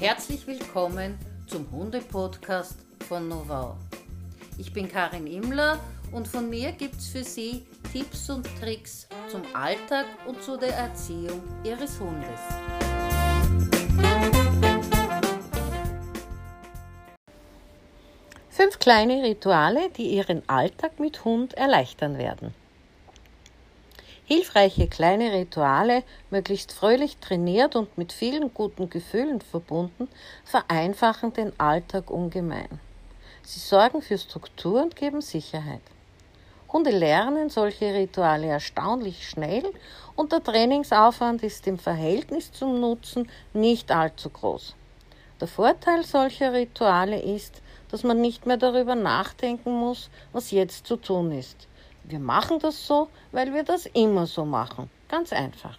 Herzlich willkommen zum Hunde-Podcast von Novau. Ich bin Karin Immler und von mir gibt es für Sie Tipps und Tricks zum Alltag und zu der Erziehung Ihres Hundes. Fünf kleine Rituale, die Ihren Alltag mit Hund erleichtern werden. Hilfreiche kleine Rituale, möglichst fröhlich trainiert und mit vielen guten Gefühlen verbunden, vereinfachen den Alltag ungemein. Sie sorgen für Struktur und geben Sicherheit. Hunde lernen solche Rituale erstaunlich schnell und der Trainingsaufwand ist im Verhältnis zum Nutzen nicht allzu groß. Der Vorteil solcher Rituale ist, dass man nicht mehr darüber nachdenken muss, was jetzt zu tun ist. Wir machen das so, weil wir das immer so machen. Ganz einfach.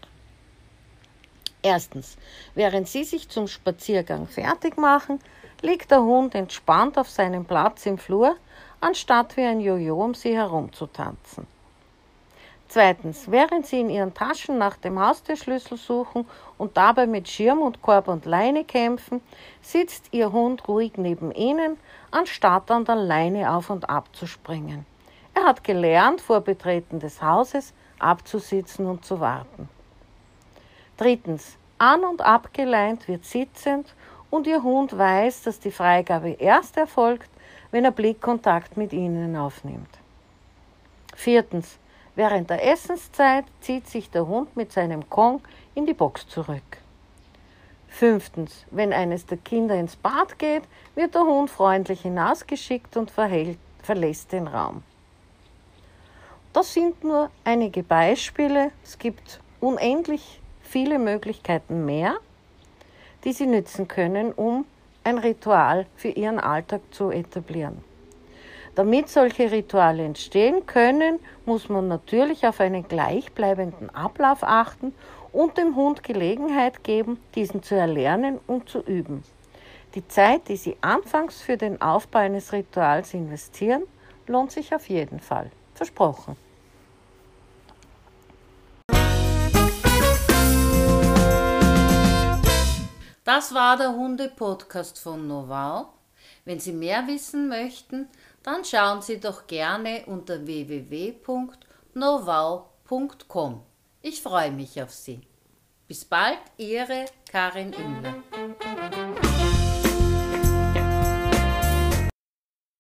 Erstens, während Sie sich zum Spaziergang fertig machen, liegt der Hund entspannt auf seinem Platz im Flur, anstatt wie ein Jojo um Sie herumzutanzen. Zweitens, während Sie in Ihren Taschen nach dem Haustürschlüssel suchen und dabei mit Schirm und Korb und Leine kämpfen, sitzt Ihr Hund ruhig neben Ihnen, anstatt an der Leine auf und ab zu springen. Er hat gelernt, vor Betreten des Hauses abzusitzen und zu warten. Drittens. An- und abgeleint wird sitzend und Ihr Hund weiß, dass die Freigabe erst erfolgt, wenn er Blickkontakt mit Ihnen aufnimmt. Viertens. Während der Essenszeit zieht sich der Hund mit seinem Kong in die Box zurück. Fünftens. Wenn eines der Kinder ins Bad geht, wird der Hund freundlich hinausgeschickt und verhält, verlässt den Raum. Das sind nur einige Beispiele. Es gibt unendlich viele Möglichkeiten mehr, die Sie nützen können, um ein Ritual für Ihren Alltag zu etablieren. Damit solche Rituale entstehen können, muss man natürlich auf einen gleichbleibenden Ablauf achten und dem Hund Gelegenheit geben, diesen zu erlernen und zu üben. Die Zeit, die Sie anfangs für den Aufbau eines Rituals investieren, lohnt sich auf jeden Fall. Versprochen. Das war der Hunde-Podcast von Novau. Wenn Sie mehr wissen möchten, dann schauen Sie doch gerne unter www.novau.com. Ich freue mich auf Sie. Bis bald, Ihre Karin Imler.